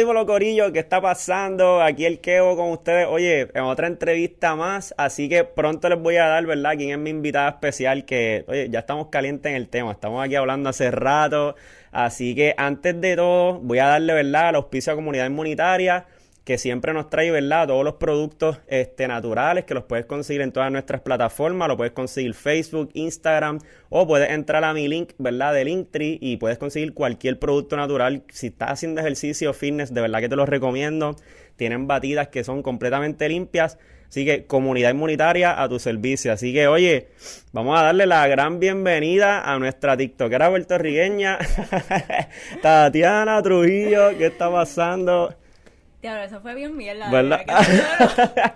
dímelo, Corillo, ¿qué está pasando? Aquí el Kevo con ustedes. Oye, en otra entrevista más, así que pronto les voy a dar, ¿verdad? Quién es mi invitada especial, que, oye, ya estamos calientes en el tema, estamos aquí hablando hace rato, así que antes de todo, voy a darle, ¿verdad?, al auspicio a Comunidad Inmunitaria que siempre nos trae, ¿verdad? Todos los productos este, naturales que los puedes conseguir en todas nuestras plataformas, lo puedes conseguir Facebook, Instagram o puedes entrar a mi link, ¿verdad? De Linktree y puedes conseguir cualquier producto natural. Si estás haciendo ejercicio, fitness, de verdad que te los recomiendo. Tienen batidas que son completamente limpias. Así que comunidad inmunitaria a tu servicio. Así que, oye, vamos a darle la gran bienvenida a nuestra TikTokera puertorriqueña, Tatiana Trujillo. ¿Qué está pasando? Diablo, eso fue bien mierda. ¿Verdad?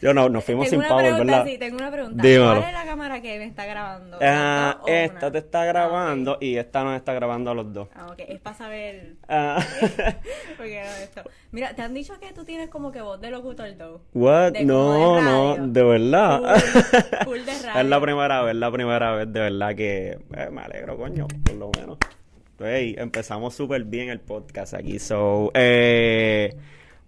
Yo no, nos fuimos sin power, ¿verdad? Sí, tengo una pregunta. Dímelo. ¿Cuál es la cámara que me está grabando? Ah, ¿Dos o esta una? te está grabando Ah, ok. y esta nos está grabando a los dos. Ah, ok. Es para saber... Ah, Porque no esto. Mira, ¿te han dicho que tú tienes como que voz de locutor though? What? De No, no, de verdad. Full de radio. Es la primera vez, la primera vez, de verdad que eh, me alegro, coño, por lo menos. Hey, empezamos súper bien el podcast aquí, so, eh,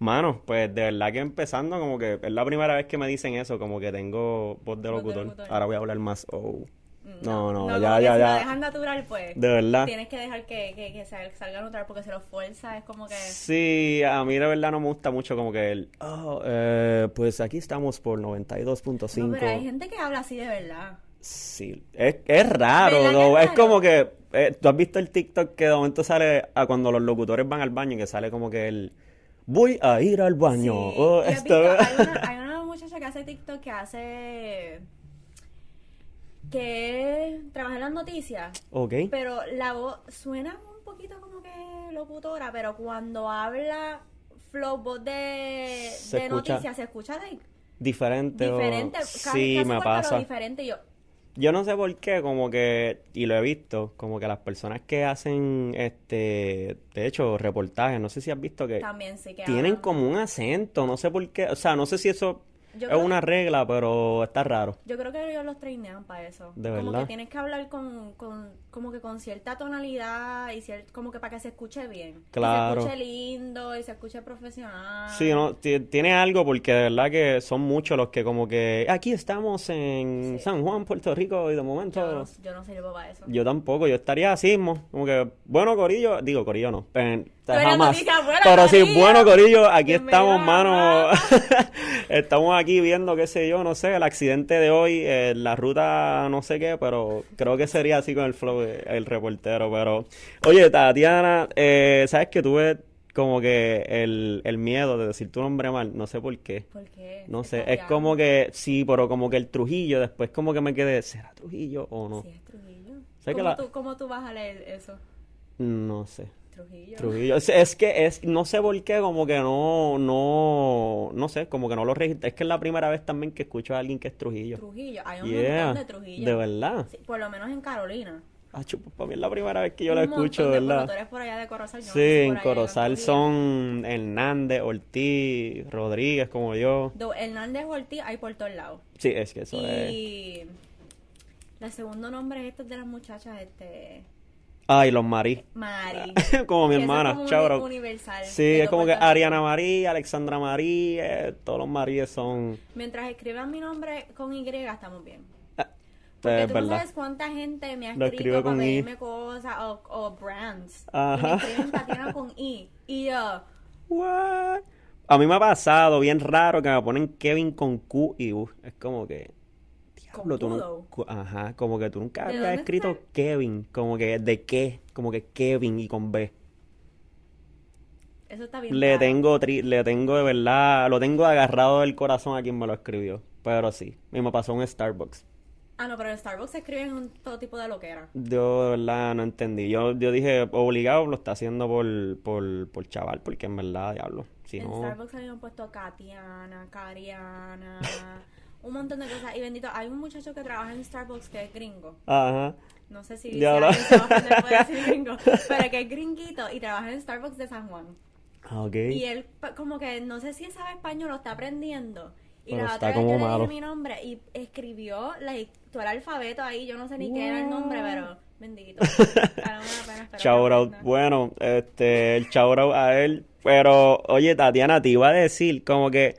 mano, pues de verdad que empezando como que es la primera vez que me dicen eso, como que tengo voz de Voz de locutor. Ahora voy a hablar más, oh. No, no, como ya, ya, si ya. lo dejas natural, pues... De verdad. Tienes que dejar que, que, que sal- salga natural porque si lo fuerza es como que... Sí, a mí de verdad no me gusta mucho como que el, oh, eh, pues aquí estamos por 92.5. No, pero hay gente que habla así de verdad. Sí, es, es raro, ¿Verdad que though. es como que, eh, tú has visto el TikTok que de momento sale a cuando los locutores van al baño y que sale como que el, voy a ir al baño. Sí. Oh, ¿Y has esto-? Hay, una, hay una muchacha que hace TikTok que hace... que trabaja en las noticias. Ok. Pero la voz suena un poquito como que locutora, pero cuando habla flow voz de, Se de escucha noticias se escucha de Diferente. o- diferente. casi- Sí, casi me pasa. diferente. Yo, Yo no sé por qué, como que, y lo he visto, como que las personas que hacen, este, de hecho, reportajes, no sé si has visto que también sí que tienen hablan. como un acento, no sé por qué, o sea, no sé si eso Yo es una regla, pero está raro. Yo creo que ellos los trainean para eso. ¿De como verdad? que tienes que hablar con, con, como que con cierta tonalidad y cier- como que para que se escuche bien. Claro. Y se escuche lindo y se escuche profesional. Sí, no, ti- tiene algo porque de verdad que son muchos los que como que aquí estamos en Sí. San Juan, Puerto Rico y de momento Yo no, yo no sirvo para eso. yo tampoco, yo estaría así mismo, como que bueno Corillo, digo Corillo no, eres jamás, pero sí, bueno Corillo, aquí estamos mano, estamos aquí viendo qué sé yo, no sé, el accidente de hoy, eh, la ruta no sé qué, pero creo que sería así con el flow el reportero, pero oye Tatiana, eh, sabes que tuve como que el, el miedo de decir tu nombre mal, no sé por qué. ¿Por qué? No sé, es como que, sí, pero como que el Trujillo, después como que me quedé, ¿será Trujillo o no? Sí, es Trujillo. ¿Cómo, la- tú, ¿Cómo tú vas a leer eso? No sé. Trujillo. Trujillo. Es, es que es, no sé por qué, como que no, no, no sé, como que no lo registré. Es que es la primera vez también que escucho a alguien que es Trujillo. Trujillo. Hay un Yeah, montón de Trujillo. de verdad. Sí, por lo menos en Carolina. Ah, chupa, para mí es la primera vez que yo la Un montón escucho, de ¿verdad? promotores por allá de Corozal. yo no Sí, en Corozal son Hernández, Ortiz, Rodríguez, como yo. Do- Hernández Ortiz hay por todos lados. Sí, es que eso es. Y el segundo nombre es este de las muchachas, este Ay, los Marí. Mari. como mi eso es hermana, como universal. Sí, es como que. Ariana María, Alexandra María, eh, todos los Maríes son... Mientras escriban mi nombre con Y, estamos bien. ah, Porque tú no sabes cuánta gente me ha escrito para I. pedirme cosas o, o brands. Y Ajá. me escriben Tatiana con I. Y yo, What? A mí me ha pasado bien raro que me ponen Kevin con Q y U. Es como que... Diablo, tú no... Ajá, como que tú nunca ¿De habías escrito está? Kevin. Como que de qué. Como que Kevin y con B. eso está bien. Le raro. tengo, tri- le tengo de verdad... Lo tengo agarrado del corazón a quien me lo escribió. Pero sí. Y me pasó en Starbucks. Ah, no, pero en Starbucks se escriben un, todo tipo de loquera. Yo de verdad no entendí. Yo, yo dije, obligado lo está haciendo por, por, por chaval, porque en verdad, diablo. Si en no. Starbucks habían puesto Katiana, Cariana, un montón de cosas. Y bendito, hay un muchacho que trabaja en Starbucks que es gringo. Ajá. No sé si, si Diablo. alguien se va a ofender por decir gringo, pero que es gringuito y trabaja en Starbucks de San Juan. Ah, ok. Y él, como que no sé si sabe español, lo está aprendiendo. Y Pero la otra vez yo le dije mi nombre y escribió like, todo el alfabeto ahí. Yo no sé ni qué era el nombre, pero Bendito. Ahora aprenda. Bueno, este, el out a él. Pero, oye, Tatiana, te iba a decir, como que,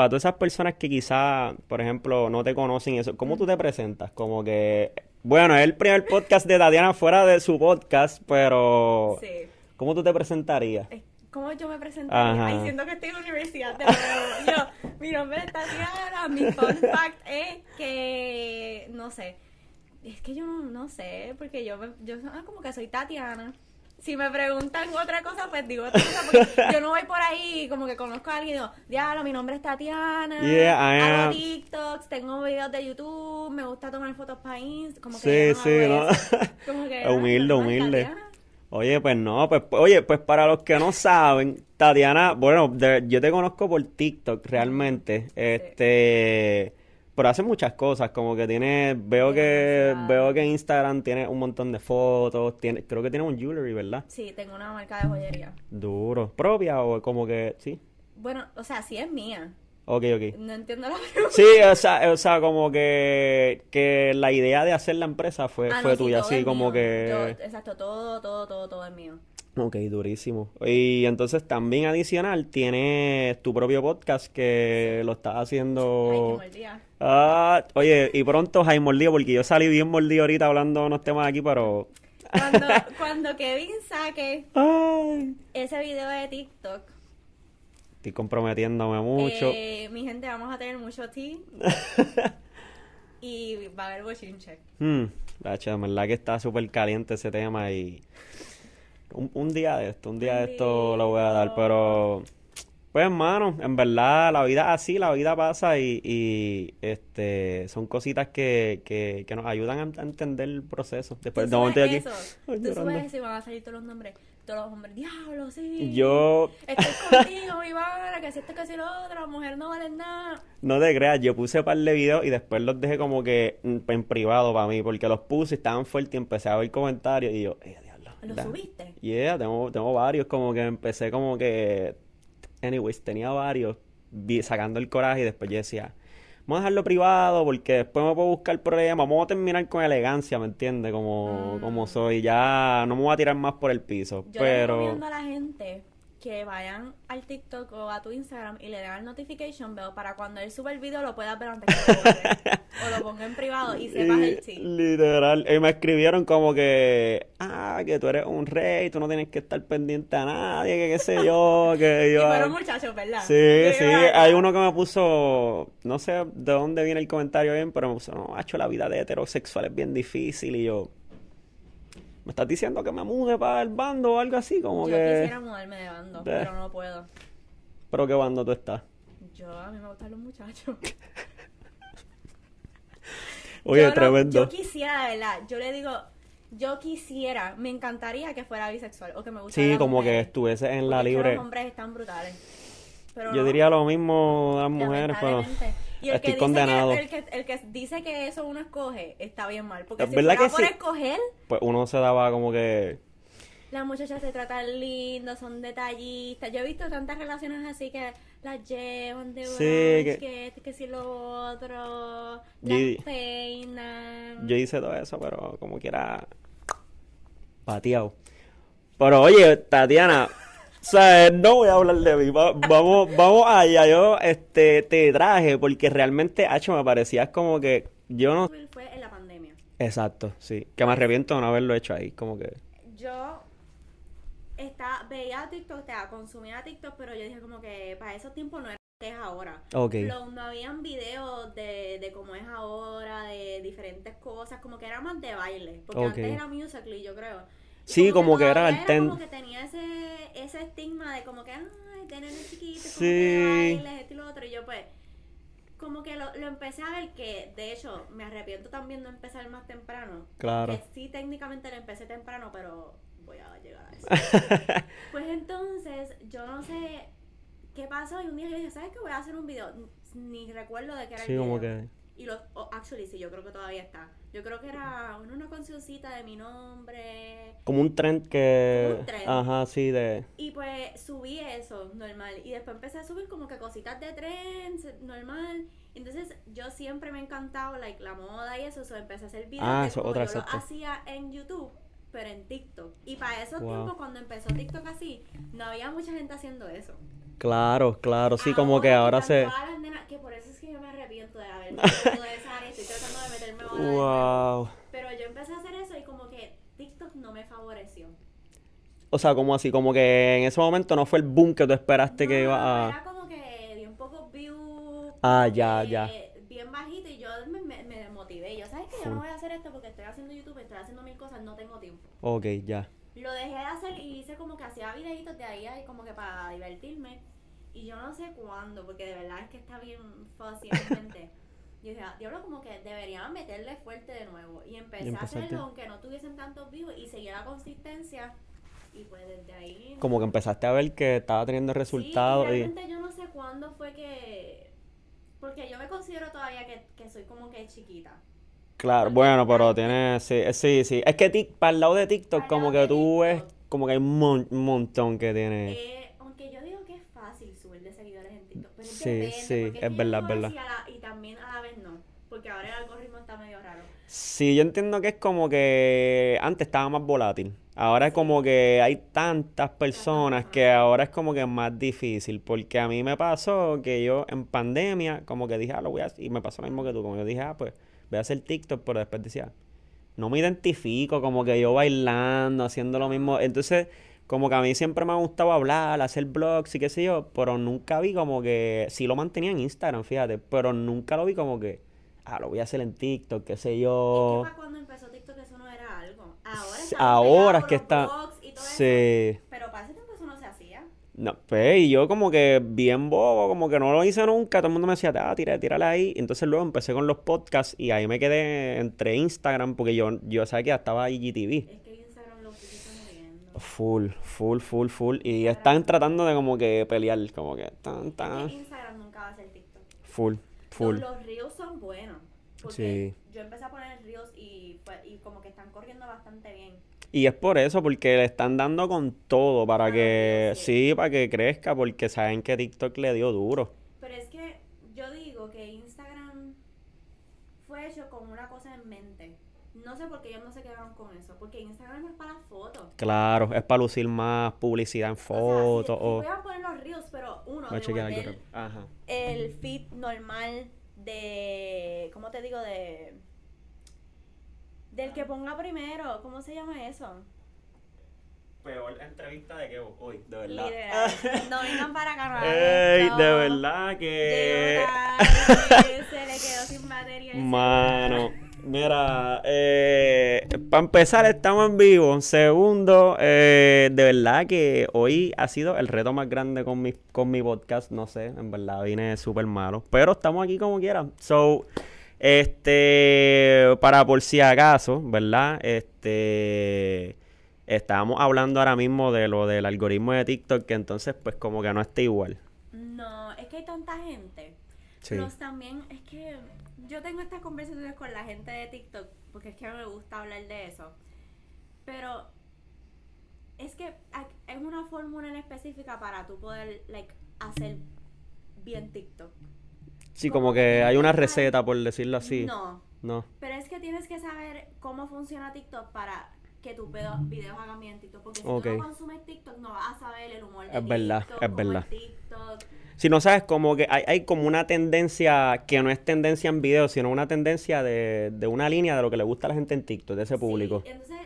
para todas esas personas que quizá, por ejemplo, no te conocen eso, ¿cómo tú te presentas? Como que, bueno, es el primer podcast de Tatiana fuera de su podcast, pero, Sí. ¿cómo tú te presentarías? Es- ¿Cómo yo me presento? Ajá. Ay, siento que estoy en la universidad de nuevo. Yo, mi nombre es Tatiana, mi fun fact es que, no sé, es que yo no, no sé, porque yo, yo ah, como que soy Tatiana. Si me preguntan otra cosa, pues digo otra cosa, porque yo no voy por ahí como que conozco a alguien y digo, diablo, mi nombre es Tatiana, Yeah, I am- hago TikToks, tengo videos de YouTube, me gusta tomar fotos para Instagram, como Sí, que sí, hago ¿no? Como que, ah, Humilde, normal, humilde. Tatiana. Oye, pues no, pues, oye, pues para los que no saben, Tatiana, bueno, de- yo te conozco por TikTok realmente, este, pero hace muchas cosas, como que tiene, veo que, veo que Instagram tiene un montón de fotos, tiene, creo que tiene un jewelry, ¿verdad? Sí, tengo una marca de joyería. Duro, propia o como que, sí, Bueno, o sea, sí es mía. ok, ok. No entiendo la pregunta. Sí, o sea, o sea, como que, que la idea de hacer la empresa fue, Ah, no, fue sí, tuya, así como mío. que... Yo- exacto, todo, todo, todo, todo es mío. Ok, durísimo. Y entonces también adicional tienes tu propio podcast que lo estás Ay, haciendo... qué. Ah, oye, y pronto Jaime mordido, porque yo salí bien mordido ahorita hablando de unos temas aquí, pero... Cuando, cuando Kevin saque Ay, ese video de TikTok, estoy comprometiéndome mucho. eh, mi gente, vamos a tener mucho tea y va a haber bochinche. Hmm, de verdad que está súper caliente ese tema y... Un, un día de esto, un día de esto lo voy a dar, pero... Pues hermano, en verdad la vida así, la vida pasa y, y, este son cositas que, que, que nos ayudan a, a entender el proceso. Después de momento aquí. eso, Ay, tú subes eso y van a salir todos los nombres. Todos los hombres, diablo, sí. Yo Estoy contigo, Ivana, que si esto, que si lo otro, mujer no vale nada. no te creas, yo puse un par de videos y después los dejé como que en privado para mí, porque los puse, estaban fuertes y empecé a ver comentarios y yo, eh. ¿Lo da- subiste? Yeah, tengo, tengo varios, como que empecé como que, anyways, tenía varios, vi- sacando el coraje y después yo decía, vamos a dejarlo privado porque después me puedo buscar problemas, vamos a terminar con elegancia, ¿me entiendes? Como, Mm. como soy, ya no me voy a tirar más por el piso, Yo le pero... recomiendo a la gente que vayan al TikTok o a tu Instagram y le den al notification bell para cuando él suba el video lo puedas ver antes que lo borre. o lo ponga en privado y sepas Y- el sí. Literal, y me escribieron como que, ah, que tú eres un rey, tú no tienes que estar pendiente a nadie, que qué sé yo, que Y yo... fueron muchachos, ¿verdad? Sí, sí, bacán. hay uno que me puso, no sé de dónde viene el comentario bien, pero me puso, no, macho, la vida de heterosexual es bien difícil y yo, ¿me estás diciendo que me mude para el bando o algo así? Como Yo que, quisiera mudarme de bando, pero no puedo. ¿pero qué bando tú estás? Yo, a mí me gustan los muchachos. Oye, Yo no- tremendo. yo quisiera, de verdad, yo le digo, yo quisiera, me encantaría que fuera bisexual o que me gustara Sí, como que estuviese en la libre. Los hombres están brutales. Pero Yo no. diría lo mismo de las mujeres, pero. Y el estoy que condenado. Dice que, el, que, el que dice que eso uno escoge está bien mal. Porque si fuera por sí. escoger, Pues uno se daba como que, las muchachas se tratan lindo, son detallistas. Yo he visto tantas relaciones así que las llevan de Sí, brunch, que- que si lo otro, Yo- las peinan. yo hice todo eso, pero como quiera, pateado. Pero oye, Tatiana, o sea, no voy a hablar de mí, va- vamos, vamos allá, yo este, te traje porque realmente, hacho, me parecías como que, yo no... Fue en la pandemia. Exacto, sí, que me arrepiento de no haberlo hecho ahí, como que... Yo está, veía TikTok, o sea, consumía TikTok, pero yo dije como que para esos tiempos no era lo que es ahora. Ok. Lo- no habían videos de, de cómo es ahora, de diferentes cosas, como que era más de baile, porque antes era Musical.ly, yo creo. Sí, como que era todavía el ten- como que tenía ese, ese estigma de como que, ay, tener el chiquito, como Sí. que bailes, esto y lo otro, y yo pues, como que lo, lo empecé a ver que, de hecho, me arrepiento también de empezar más temprano. Claro. Que sí, técnicamente lo empecé temprano, pero voy a llegar a eso. pues entonces, yo no sé qué pasó y un día yo dije, ¿sabes qué? Voy a hacer un video. Ni recuerdo de qué era Sí, el como video. que... Y los, oh, actually sí, yo creo que todavía está. Yo creo que era una, una cancioncita de mi nombre. Como un trend que... Como un trend. Ajá, sí, de... Y pues subí eso, normal. Y después empecé a subir como que cositas de trends, normal. Entonces yo siempre me ha encantado like, la moda y eso. So empecé a hacer videos Ah, eso, otra, yo lo hacía en YouTube, pero en TikTok. Y para esos Wow. tiempos, cuando empezó TikTok así, no había mucha gente haciendo eso. Claro, claro, sí, como que ahora se... las nenas- por eso es que yo me arrepiento de haber metido de esa área. Estoy tratando de meterme ahora de. Wow. Pero yo empecé a hacer eso y como que TikTok no me favoreció. O sea, como así, como que en ese momento no fue el boom que tú esperaste que iba a... Era como que dio un poco view. Ah, ya, que ya. Bien bajito y yo me, me, me desmotivé. Yo, ¿sabes qué? Yo no voy a hacer esto porque estoy haciendo YouTube, estoy haciendo mil cosas, no tengo tiempo. Ok, ya. Lo dejé de hacer y hice como que hacía videitos de ahí, ahí como que para divertirme. Y yo no sé cuándo, porque de verdad es que está bien fácil. Yo dije, ah, diablo, como que deberían meterle fuerte de nuevo. Y empecé a empezaste. hacerlo aunque no tuviesen tantos views y seguía la consistencia. Y pues desde ahí... Como que empezaste a ver que estaba teniendo resultados Sí, y y... realmente yo no sé cuándo fue que... Porque yo me considero todavía que, que soy como que chiquita. Claro, bueno, pero tiene... Sí, eh, sí, sí. Es que tic- para el lado de TikTok, Para como que tú ves... TikTok. Como que hay un mon- montón que tiene... Eh, aunque yo digo que es fácil subir de seguidores Sí, sí, es verdad, es verdad. la- y también a la vez no, porque ahora el algoritmo está medio raro. Sí, yo entiendo que es como que antes estaba más volátil. Ahora es como que hay tantas personas que ahora es como que es más difícil. Porque a mí me pasó que yo en pandemia, como que dije, ah, lo voy a hacer. Y me pasó lo mismo que tú. Como yo dije, ah, pues voy a hacer TikTok, pero después decía, no me identifico, como que yo bailando, haciendo lo mismo. Entonces, como que a mí siempre me ha gustado hablar, hacer blogs y qué sé yo, pero nunca vi como que, sí lo mantenía en Instagram, fíjate, pero nunca lo vi como que, ah, lo voy a hacer en TikTok, qué sé Es yo. que para cuando empezó TikTok eso no era algo. Ahora ahora es que está- blogs y todo eso, Sí. Pero para ese tiempo eso no se hacía. No, pues, y yo como que bien bobo, como que no lo hice nunca, todo el mundo me decía, ah, tira, tírala ahí. Entonces luego empecé con los podcasts y ahí me quedé entre Instagram, porque yo, yo sabía que ya estaba IGTV. Es que Instagram lo utiliza muriendo. Full, full, full, full. Y están tratando de como que pelear, como que tan, Es tan. que Instagram nunca va a ser TikTok. Full, full. Los, los reels son buenos. Porque Sí. yo empecé a poner reels y, y como que están corriendo bastante bien. Y es por eso, porque le están dando con todo para Ah, que, sí. sí, para que crezca, porque saben que TikTok le dio duro. Pero es que yo digo que Instagram fue hecho con una cosa en mente. No sé por qué ellos no se quedaron con eso. Porque Instagram es para las fotos. Claro, es para lucir más publicidad en O sea, fotos sí, o... voy a poner los reels, pero uno, Voy a chequear algo devolver rápido. Ajá. el feed normal de. ¿Cómo te digo? De. Del que ponga primero. ¿Cómo se llama eso? Peor entrevista de que hoy, de Literal. No vengan para acá, Ey, de verdad que... Llegó tarde, se le quedó sin batería. el Mano, mira, eh, para empezar estamos en vivo. Segundo, eh, de verdad que hoy ha sido el reto más grande con mi, con mi podcast. No sé, en verdad vine súper malo. Pero estamos aquí como quiera. So, este, para por si acaso, ¿verdad? Este, estábamos hablando ahora mismo de lo del algoritmo de TikTok, que entonces pues como que no está igual. No, es que hay tanta gente. Sí. Plus también es que yo tengo estas conversaciones con la gente de TikTok porque es que me gusta hablar de eso. Pero es que es una fórmula en específica para tú poder like hacer bien TikTok. Sí, como como que hay una receta, por decirlo así. No, No. pero es que tienes que saber cómo funciona TikTok para que tus video- videos hagan bien TikTok. Porque si Ok. tú no consumes TikTok no vas a saber el humor de Es verdad, TikTok, es verdad. TikTok. Si no sabes, como que hay, hay como una tendencia que no es tendencia en video, sino una tendencia de, de una línea de lo que le gusta a la gente en TikTok, de ese público. Sí, entonces,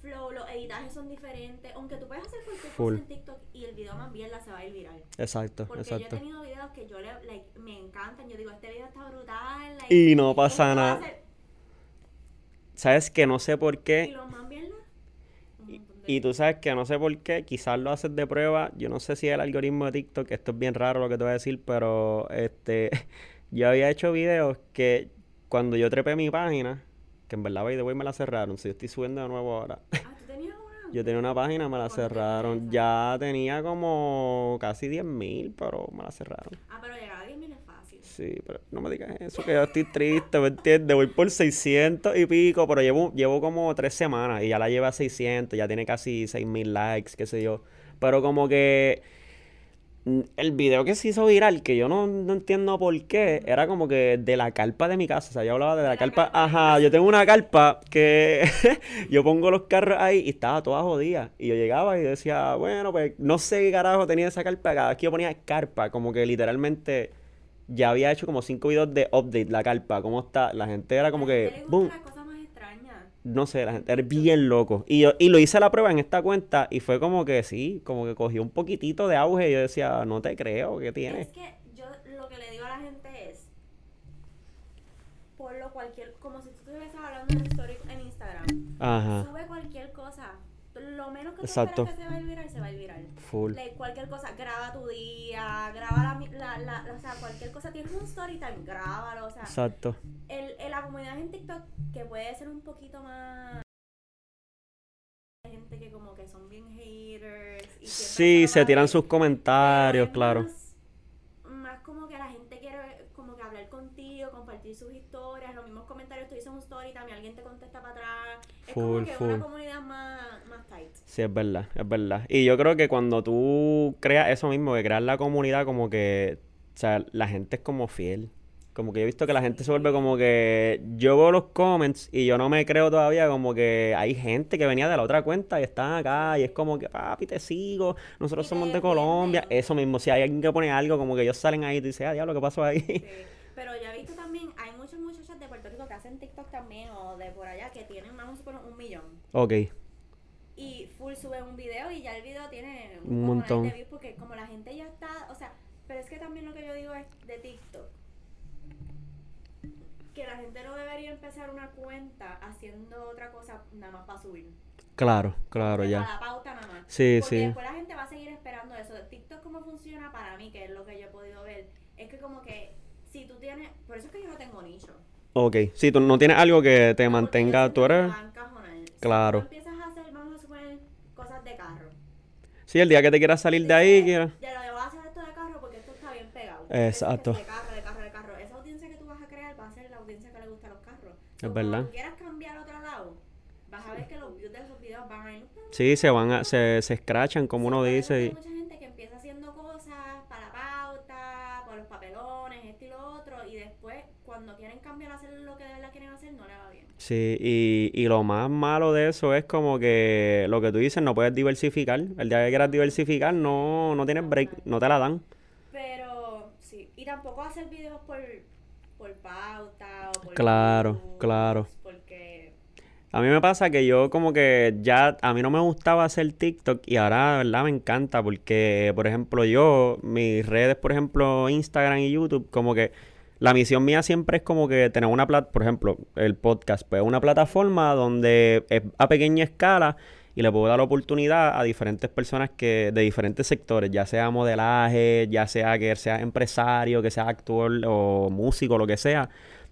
flow, los editajes son diferentes. Aunque tú puedes hacer cualquier Full. cosa en TikTok y el video más bien la se va a ir viral. Exacto, Porque yo he exacto. tenido videos que yo le, like, me encantan. Yo digo, este video está brutal. like, Y no pasa nada. Sabes que no sé por Y qué, los más bien la- un montón de- y tú sabes que no sé por qué, quizás lo haces de prueba. Yo no sé si el algoritmo de TikTok, esto es bien raro lo que te voy a decir, pero este, yo había hecho videos que cuando yo trepé mi página, que en verdad by the way me la cerraron, si yo estoy subiendo de nuevo ahora. Ah, ¿tú tenías una? Yo tenía una página, me la ¿Cuánto tenías cerraron. Ya tenía como casi 10 mil, pero me la cerraron. Ah, pero llegaba a 10.000 mil es fácil. Sí, pero no me digas eso, que yo estoy triste, ¿me entiendes? Voy por 600 y pico, pero llevo, llevo como tres semanas y ya la lleva a 600, ya tiene casi 6000 likes, qué sé yo. Pero como que mm, el video que se hizo viral, que yo no, no entiendo por qué, era como que de la carpa de mi casa. O sea, yo hablaba de la la carpa. Ajá, yo tengo una carpa que yo pongo los carros ahí y estaba toda jodida. Y yo llegaba y decía, bueno, pues no sé qué carajo tenía esa carpa. Cada vez que yo ponía carpa, como que literalmente ya había hecho como cinco videos de update la carpa. ¿Cómo está? La gente era como A que, boom. No sé, la gente era bien loco. Y yo, y lo hice la prueba en esta cuenta y fue como que sí, como que cogió un poquitito de auge y yo decía, no te creo, ¿qué tiene? Es que yo lo que le digo a la gente es, por lo cualquier, como si tú estuvieras hablando en story en Instagram, Ajá, sube cualquier cosa. Lo menos que tú Exacto. que se va a ir viral, se va a ir viral. Full. Like, cualquier cosa, graba tu día, graba la, la, la, o sea, cualquier cosa, tienes un story time, grábalo, o sea, Exacto. el, el- la comunidad en TikTok que puede ser un poquito más gente que como que son bien haters y Sí, se tiran sus comentarios, es claro. Más, más como que la gente quiere como que hablar contigo, compartir sus historias, los mismos comentarios, tú dices un story, también alguien te contesta para atrás. Es Full, como que full. una comunidad más. Sí, es verdad, es verdad. Y yo creo que cuando tú creas eso mismo, que creas la comunidad, como que, o sea, la gente es como fiel. Como que yo he visto que la gente se vuelve como que yo veo los comments y yo no me creo todavía como que hay gente que venía de la otra cuenta y están acá y es como que papi te sigo, nosotros te somos de. Colombia, eso mismo, si hay alguien que pone algo como que ellos salen ahí y tú dices, ah, diablo, ¿qué pasó ahí? Sí. Pero ya he visto también, hay muchas muchachas de Puerto Rico que hacen TikTok también o de por allá que tienen, vamos a un millón. Ok, Y full sube un video y ya el video tiene Un montón. de views porque como la gente ya está, o sea, pero es que también lo que yo digo es de TikTok. Que la gente no debería empezar una cuenta haciendo otra cosa nada más para subir. claro, claro, Para ya. la pauta nada más. Sí, Porque sí. después la gente va a seguir esperando eso. TikTok cómo funciona para mí, que es lo que yo he podido ver, es que como que si tú tienes, por eso es que yo no tengo nicho. Ok, si tú no tienes algo que te Porque mantenga, tú eres... encajonar. Si Claro. tú empiezas a hacer, vamos a suponer, cosas de carro. Sí, el día que te quieras salir de ahí, quieras... Ya lo voy a hacer esto de carro porque esto está bien pegado. Exacto. Es De carro, de carro, de carro. Esa audiencia que tú vas a crear va a ser la audiencia que le gusta los carros. So, verdad. Cuando quieras cambiar a otro lado, vas a ver que los views de esos videos van a ir. Sí, se van a, se, se escrachan, como uno dice. Y- mucha gente que empieza haciendo cosas para la pauta, por los papelones, esto y lo otro, y después, cuando quieren cambiar a hacer lo que de verdad quieren hacer, no le va bien. Sí, y, y lo más malo de eso es como que lo que tú dices, no puedes diversificar. El día que quieras diversificar, no, no tienes break, no te la dan. Pero, sí. Y tampoco hacer videos por, por pauta o por Claro, claro. Porque A mí me pasa que yo como que ya, a mí no me gustaba hacer TikTok y ahora, verdad, me encanta porque, por ejemplo, yo, mis redes, por ejemplo, Instagram y YouTube, como que la misión mía siempre es como que tener una plata, por ejemplo, el podcast, pues una plataforma donde es a pequeña escala y le puedo dar oportunidad a diferentes personas que de diferentes sectores, ya sea modelaje, ya sea que sea empresario, que sea actor o músico, lo que sea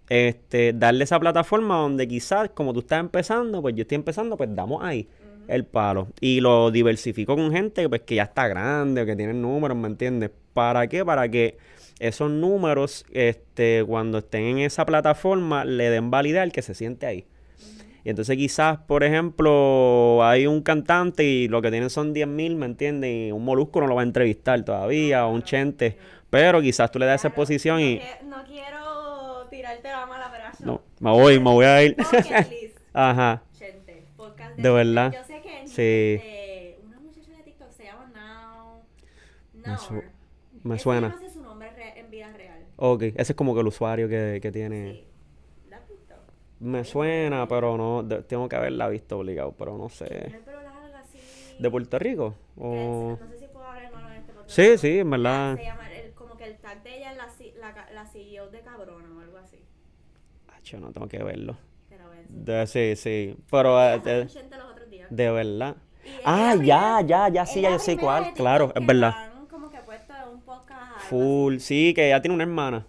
este, darle esa plataforma donde quizás, como tú estás empezando, pues yo estoy empezando, pues damos ahí el palo. Y lo diversifico con gente pues, que ya está grande o que tienen números, ¿me entiendes? ¿Para qué? Para que esos números, este, cuando estén en esa plataforma, le den validez al que se siente ahí. Y entonces quizás, por ejemplo, hay un cantante y lo que tienen son 10 mil, ¿me entiendes? Y un molusco no lo va a entrevistar todavía, o un chente. Pero quizás tú le das esa exposición no y... que- no quiero tirarte la mala, yo- No, me voy, me voy a ir. Ajá. gente, podcast De verdad. Yo sé que Sí. de una muchacha de TikTok se llama Now. Me su- Now. me suena. sé su nombre re- en vida real. Ok, ese es como que el usuario que, que tiene. Sí. ¿La has visto? Me suena, pero no, de- tengo que haberla visto obligado, pero no sé. el pelo largo así. ¿De Puerto Rico? que O... es- No sé si puedo hablar malo en este podcast. Sí, sí, en verdad. Se llama, el- como que el tag de ella es la, C- la, ca- la CEO de Cabrona o algo así. Acho, no tengo que verlo. A enseñar. De- sí, sí, pero eh, de, Chente los otros días. de verdad. Y es Ah, la ya, primera- ya, ya, es sí, ya yo sé primera cuál, de claro, es que verdad. la han como que puesto en un podcast. algo Full, sí, que ella tiene una hermana.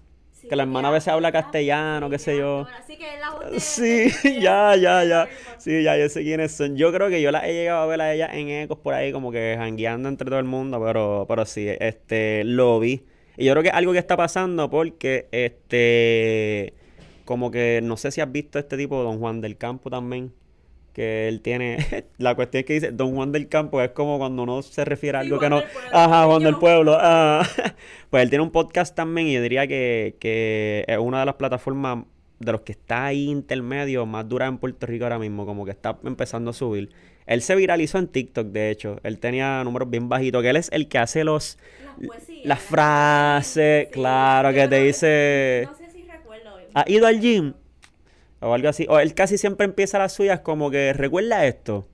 que la hermana a veces habla ella- castellano, qué sé yo. Así que la Sí, ya, ya, ya. Sí, ya yo sé quiénes son. Yo creo que yo la he llegado a ver a ella en ecos por ahí, como que jangueando entre todo el mundo, pero, pero sí, este, lo vi. Y yo creo que es algo que está pasando porque, este, como que no sé si has visto este tipo, Don Juan del Campo también, que él tiene, la cuestión es que dice, Don Juan del Campo es como cuando uno se refiere a Sí, algo que no, ajá, Juan del Pueblo, ah. pues él tiene un podcast también y yo diría que, que es una de las plataformas de los que está ahí intermedio más dura en Puerto Rico ahora mismo, como que está empezando a subir. Él se viralizó en TikTok, de hecho. Él tenía números bien bajitos, que él es el que hace los Las frases, claro, que te dice- No sé si recuerdo. ¿Has ido al gym? O algo así. O él casi siempre empieza las suyas como que recuerda esto.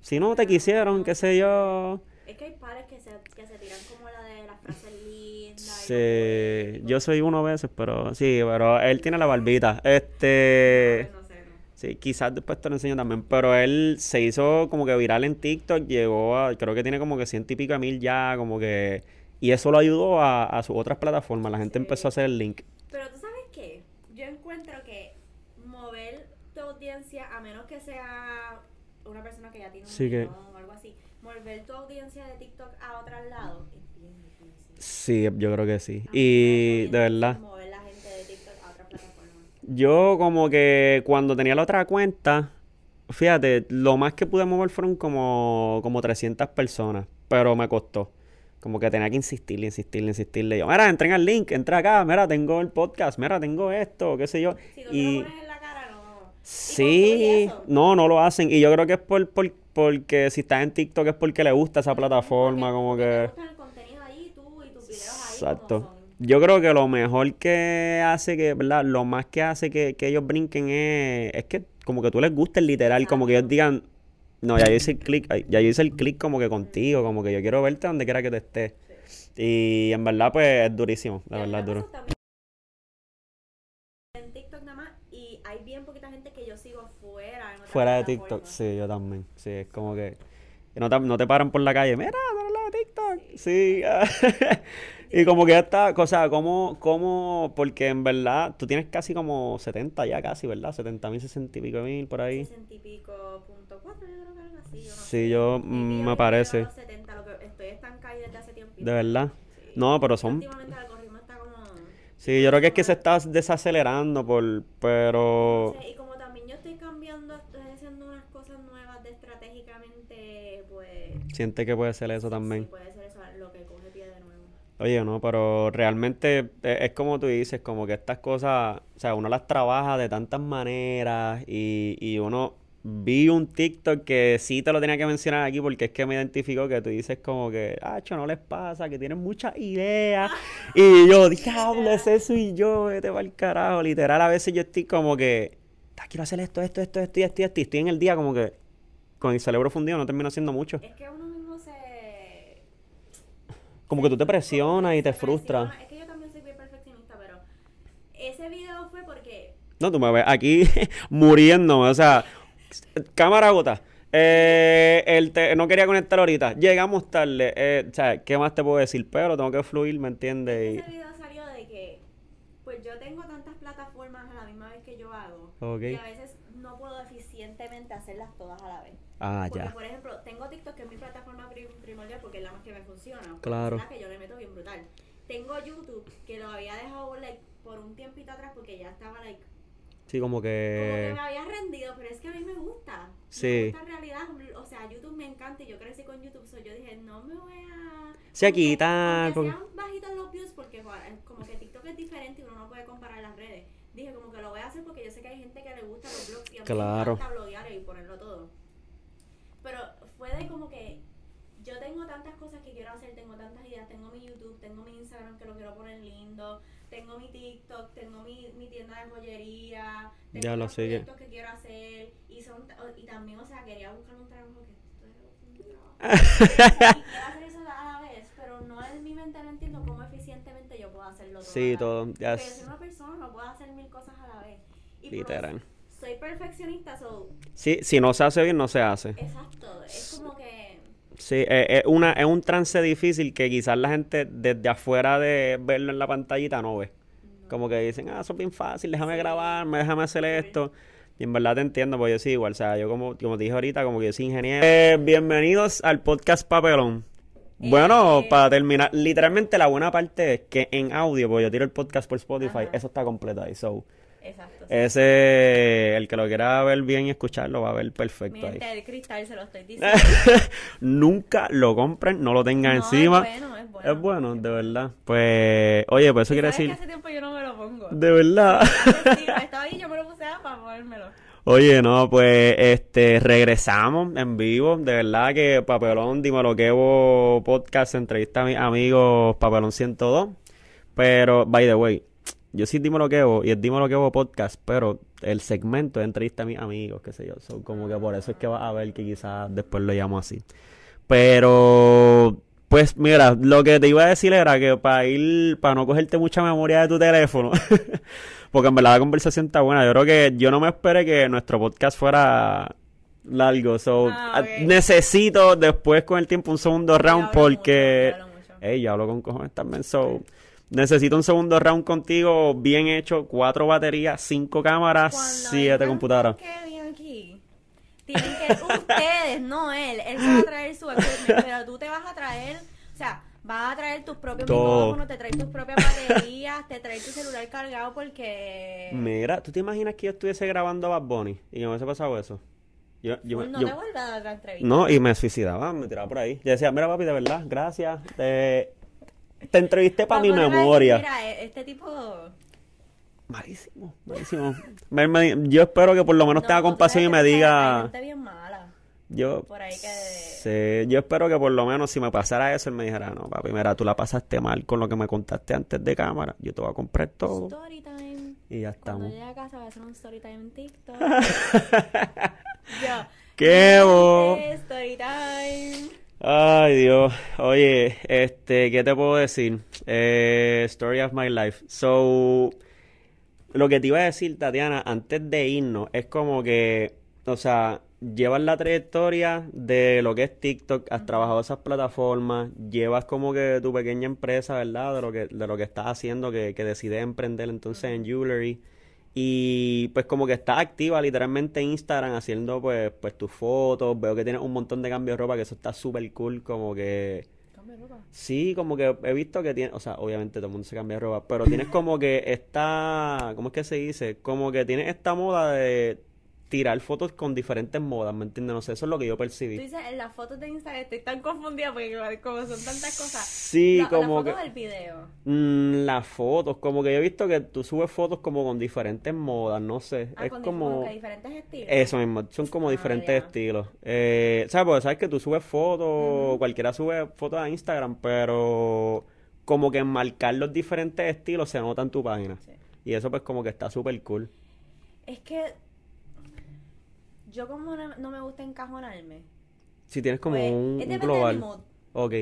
Si no te quisieron, qué sé yo. Es que hay pares que se, que se tiran como la de las frases lindas. y Sí, yo soy uno a veces, pero sí, pero él tiene la barbita. Este, No sé, no. sí, quizás después te lo enseño también, pero él se hizo como que viral en TikTok, llegó a, creo que tiene como que ciento y pico de mil ya, como que, y eso lo ayudó a, a sus otras plataformas, la gente Sí. empezó a hacer el link. Pero tú sabes qué? Yo encuentro que mover tu audiencia, a menos que sea una persona que ya tiene un Sí que- o algo así, mover tu audiencia de TikTok a otro lado es bien difícil. Sí, yo creo que sí. A Y de verdad. Mover la gente de TikTok a otra plataforma. Yo como que cuando tenía la otra cuenta, fíjate, lo más que pude mover fueron como, como 300 personas, pero me costó. Como que tenía que insistirle, insistirle, insistirle. Yo, mira, entren al link, entra acá, mira, tengo el podcast, mira, tengo esto, qué sé yo. Si Y lo sí, no, no lo hacen. Y yo creo que es por, por- porque si estás en TikTok es porque le gusta esa plataforma, Porque- como te que... gusta el contenido ahí, tú y tus videos ahí Exacto. Yo creo que lo mejor que hace que, ¿verdad? Lo más que hace que, que ellos brinquen es, es que como que tú les gustes literal, como que ellos digan, no, ya yo hice el clic, ya yo hice el clic como que contigo, como que yo quiero verte donde quiera que te estés. Y en verdad, pues es durísimo, la verdad es duro. también En TikTok nada más, y hay bien poquita gente que yo sigo fuera. De TikTok, sí, yo también. Sí, es como que no te, no te paran por la calle, mira, lado de TikTok. Sí. y como que o sea, como, como, porque en verdad tú tienes casi como 70 ya casi, ¿verdad? 70 mil, 60 y pico mil por ahí. 60 y pico punto cuatro, yo creo que algo así. Yo no Sí, sé. yo, mm, me parece. los 70, lo que estoy estancada desde hace tiempo. ¿De verdad? No, pero son... Últimamente el algoritmo está como. Sí, yo creo que es que se está desacelerando por... Pero... no sé, y como también yo estoy cambiando, estoy haciendo unas cosas nuevas de estratégicamente, pues. Siente que puede ser eso también. Sí, puede ser eso lo que coge pie de nuevo. Oye, no, pero realmente eh, es como tú dices, como que estas cosas, o sea, uno las trabaja de tantas maneras y, y uno vi un TikTok que sí te lo tenía que mencionar aquí porque es que me identificó que tú dices como que, ah, no les pasa, que tienen muchas ideas y yo, diablo, ese soy yo, vete para el carajo, literal, a veces yo estoy como que, "Ah, quiero hacer esto, esto, esto, esto y esto esto estoy en el día como que con el cerebro fundido no termino haciendo mucho, Es que uno. Como que tú te presionas y te frustras. Es que yo también soy bien perfeccionista, pero ese video fue porque No, tú me ves aquí muriéndome, o sea, cámara gota. Eh, el te- no quería conectar ahorita. Llegamos tarde. Eh, o sea, ¿qué más te puedo decir? Pero tengo que fluir, ¿me entiendes? ese video salió de que, pues yo tengo tantas plataformas a la misma vez que yo hago, Ok. y a veces no puedo eficientemente hacerlas todas a la vez. Ah, Porque, ya. por ejemplo, tengo TikTok, que es mi plataforma pri- primordial porque es la más que me funciona. Claro. Es la que yo le meto bien brutal. Tengo YouTube, que lo había dejado like, por un tiempito atrás porque ya estaba like, Sí, como como que que... me había rendido, pero es que a mí me gusta. Sí. Me gusta en realidad. O sea, YouTube me encanta y yo crecí con YouTube, so yo dije, no me voy a. Aunque porque- sean bajitos los views, porque como que TikTok es diferente y uno no puede comparar las redes. Dije, como que lo voy a hacer porque yo sé que hay gente que le gusta los blogs y a mí Claro. me encanta bloguear y ponerlo todo. Pero fue de como que yo tengo tantas cosas que quiero hacer, tengo tantas ideas, tengo mi YouTube, tengo mi Instagram que lo quiero poner lindo, tengo mi TikTok, tengo mi, mi tienda de joyería, tengo Ya lo proyectos que quiero hacer y son y también, o sea, quería buscar un trabajo que esto es un trabajo. y quiero hacer eso a la vez, pero no en mi mente no entiendo cómo eficientemente yo puedo hacerlo todo. Sí, todo. es soy una persona, no puedo hacer mil cosas a la vez. Y literal. soy perfeccionista, so, Sí, si no se hace bien, no se hace. exacto, es como que Sí, eh, es, una, es un trance difícil que quizás la gente desde afuera de verlo en la pantallita no ve. Como que dicen, ah, eso es bien fácil, déjame Sí. grabarme, déjame hacer esto. Y en verdad te entiendo, porque yo sí igual, o sea, yo como, como te dije ahorita, como que yo soy ingeniero. Eh, bienvenidos al podcast Papelón. Bueno, Eh, para terminar, literalmente la buena parte es que en audio, porque yo tiro el podcast por Spotify, Ajá. eso está completo ahí. So, Exacto. Ese, el que lo quiera ver bien y escucharlo, va a ver Mi perfecto ahí. del cristal se lo estoy diciendo. Nunca lo compren, no lo tengan No, encima. Es bueno, es bueno. Es bueno, de verdad. Pues, oye, pues eso quiere ¿Sabes que decir, hace tiempo yo no me lo pongo? de verdad. Sí, estaba ahí, yo me lo puse para ponérmelo. Oye, no, pues este regresamos en vivo. De verdad que Papelón, Dímelo Quevo podcast, entrevista a mis amigos Papelón 102. Pero, by the way, yo sí Dímelo Quevo y es Dímelo Quevo podcast, pero el segmento es entrevista a mis amigos, qué sé yo. So, como que por eso es que vas a ver que quizás después lo llamo así. Pero, pues mira, lo que te iba a decir era que para ir, para no cogerte mucha memoria de tu teléfono, porque en verdad la conversación está buena. Yo creo que yo no me esperé que nuestro podcast fuera largo. So, Ah, ok. necesito después con el tiempo un segundo round porque, mucho, yo hablo mucho. Ey, yo hablo con cojones también. So, necesito un segundo round contigo bien hecho, cuatro baterías, cinco cámaras, Cuando siete computadoras. aquí, tienen que ustedes, no él. Él se va a traer su equipment, pero tú te vas a traer, o sea, vas a traer tus propios Todo. micrófonos, te traes tus propias baterías, te traes tu celular cargado porque Mira, ¿tú te imaginas que yo estuviese grabando a Bad Bunny y que me hubiese pasado eso? Yo, yo, me- no yo- te vuelvas a dar otra entrevista. no, y me suicidaba, me tiraba por ahí. Yo decía, mira papi, de verdad, gracias. Te, te entrevisté para mi memoria. Mira, e- este tipo Malísimo, malísimo. Me- me- yo espero que por lo menos no, tenga tú compasión y me diga... gente bien mala. Yo, por ahí que- sé, yo espero que por lo menos si me pasara eso, él me dijera, no papi, mira, tú la pasaste mal con lo que me contaste antes de cámara. Yo te voy a comprar todo. Story time. Y ya Cuando estamos. llegue a casa voy a hacer un story time en TikTok. Yo. ¡Qué bo! "Eh, Story time. Ay, Dios. Oye, este, ¿qué te puedo decir? Eh, story of my life. So, lo que te iba a decir, Tatiana, antes de irnos, es como que, o sea, llevas la trayectoria de lo que es TikTok, has trabajado esas plataformas, llevas como que tu pequeña empresa, ¿verdad? De lo que, de lo que estás haciendo, que, que decides emprender entonces en jewelry. Y pues como que estás activa literalmente en Instagram haciendo pues, pues tus fotos, veo que tienes un montón de cambios de ropa, que eso está súper cool, como que... Cambia ropa. Sí, como que he visto que tiene, o sea, obviamente todo el mundo se cambia de ropa, pero tienes como que esta, ¿cómo es que se dice? Como que tienes esta moda de tirar fotos con diferentes modas, ¿me entiendes? No sé, eso es lo que yo Tú percibí. dices, en las fotos de Instagram estoy tan confundida porque como son tantas cosas. Sí, La- como las fotos que del video. mm, las fotos, como que yo he visto que tú subes fotos como con diferentes modas, no sé, Ah, es con, como diferentes estilos. eso mismo, son como Ah, diferentes ya. estilos. Eh, ¿sabes? Porque sabes que tú subes fotos, cualquiera sube fotos a Instagram, pero como que enmarcar los diferentes estilos se nota en tu página. Sí. Y eso pues como que está súper cool. Es que yo como no, no me gusta encajonarme. Si tienes como pues, un, es un global. de mi mood. Ok.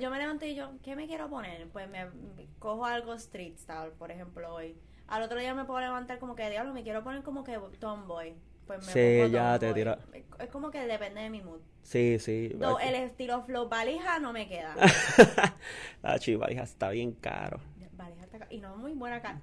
Yo me levanto y yo, ¿qué me quiero poner? Pues me, me cojo algo street style, por ejemplo, hoy. Al otro día me puedo levantar como que, diablo, me quiero poner como que tomboy. Pues me Sí, pongo ya te tira- Es como que depende de mi mood. Sí, sí. Do- el estilo flow valija no me queda. La chivalija está bien caro. valija está ca- y no muy buena cara.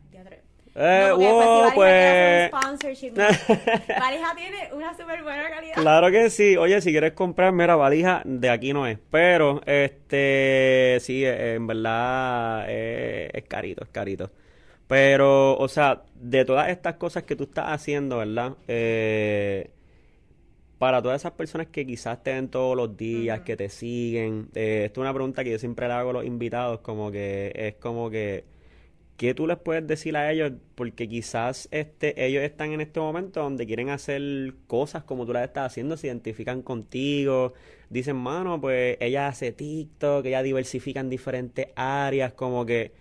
Eh, No, porque wow, pues. Valija sponsorship. no. Tiene una súper buena calidad. Claro que sí. Oye, si quieres comprar, mira, valija, de aquí no es. Pero, este, sí, eh, en verdad eh, es carito, es carito. Pero, o sea, de todas estas cosas que tú estás haciendo, ¿verdad? Eh, para todas esas personas que quizás te ven todos los días, que te siguen, eh, esto es una pregunta que yo siempre le hago a los invitados, como que es como que, ¿qué tú les puedes decir a ellos? Porque quizás este, ellos están en este momento donde quieren hacer cosas como tú las estás haciendo, se identifican contigo, dicen, mano, pues ella hace TikTok, ella diversifica en diferentes áreas, como que,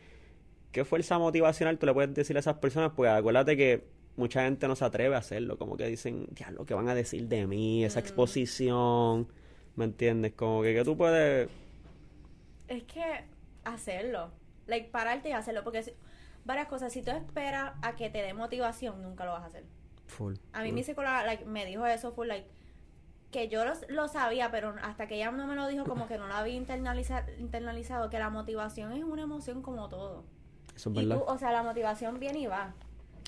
¿qué fuerza motivacional tú le puedes decir a esas personas? Pues acuérdate que mucha gente no se atreve a hacerlo, como que dicen, diablo, ¿qué van a decir de mí? Esa exposición, ¿me entiendes? Como que, que tú puedes... Es que hacerlo. Like, pararte y hacerlo. Porque varias cosas. Si tú esperas a que te dé motivación, nunca lo vas a hacer. Full, A mí full. mi psicóloga like, me dijo eso, fue like, que yo lo, lo sabía, pero hasta que ella no me lo dijo, como que no lo había internaliza- internalizado, que la motivación es una emoción como todo. Eso es Y verdad. tú, o sea, la motivación viene y va.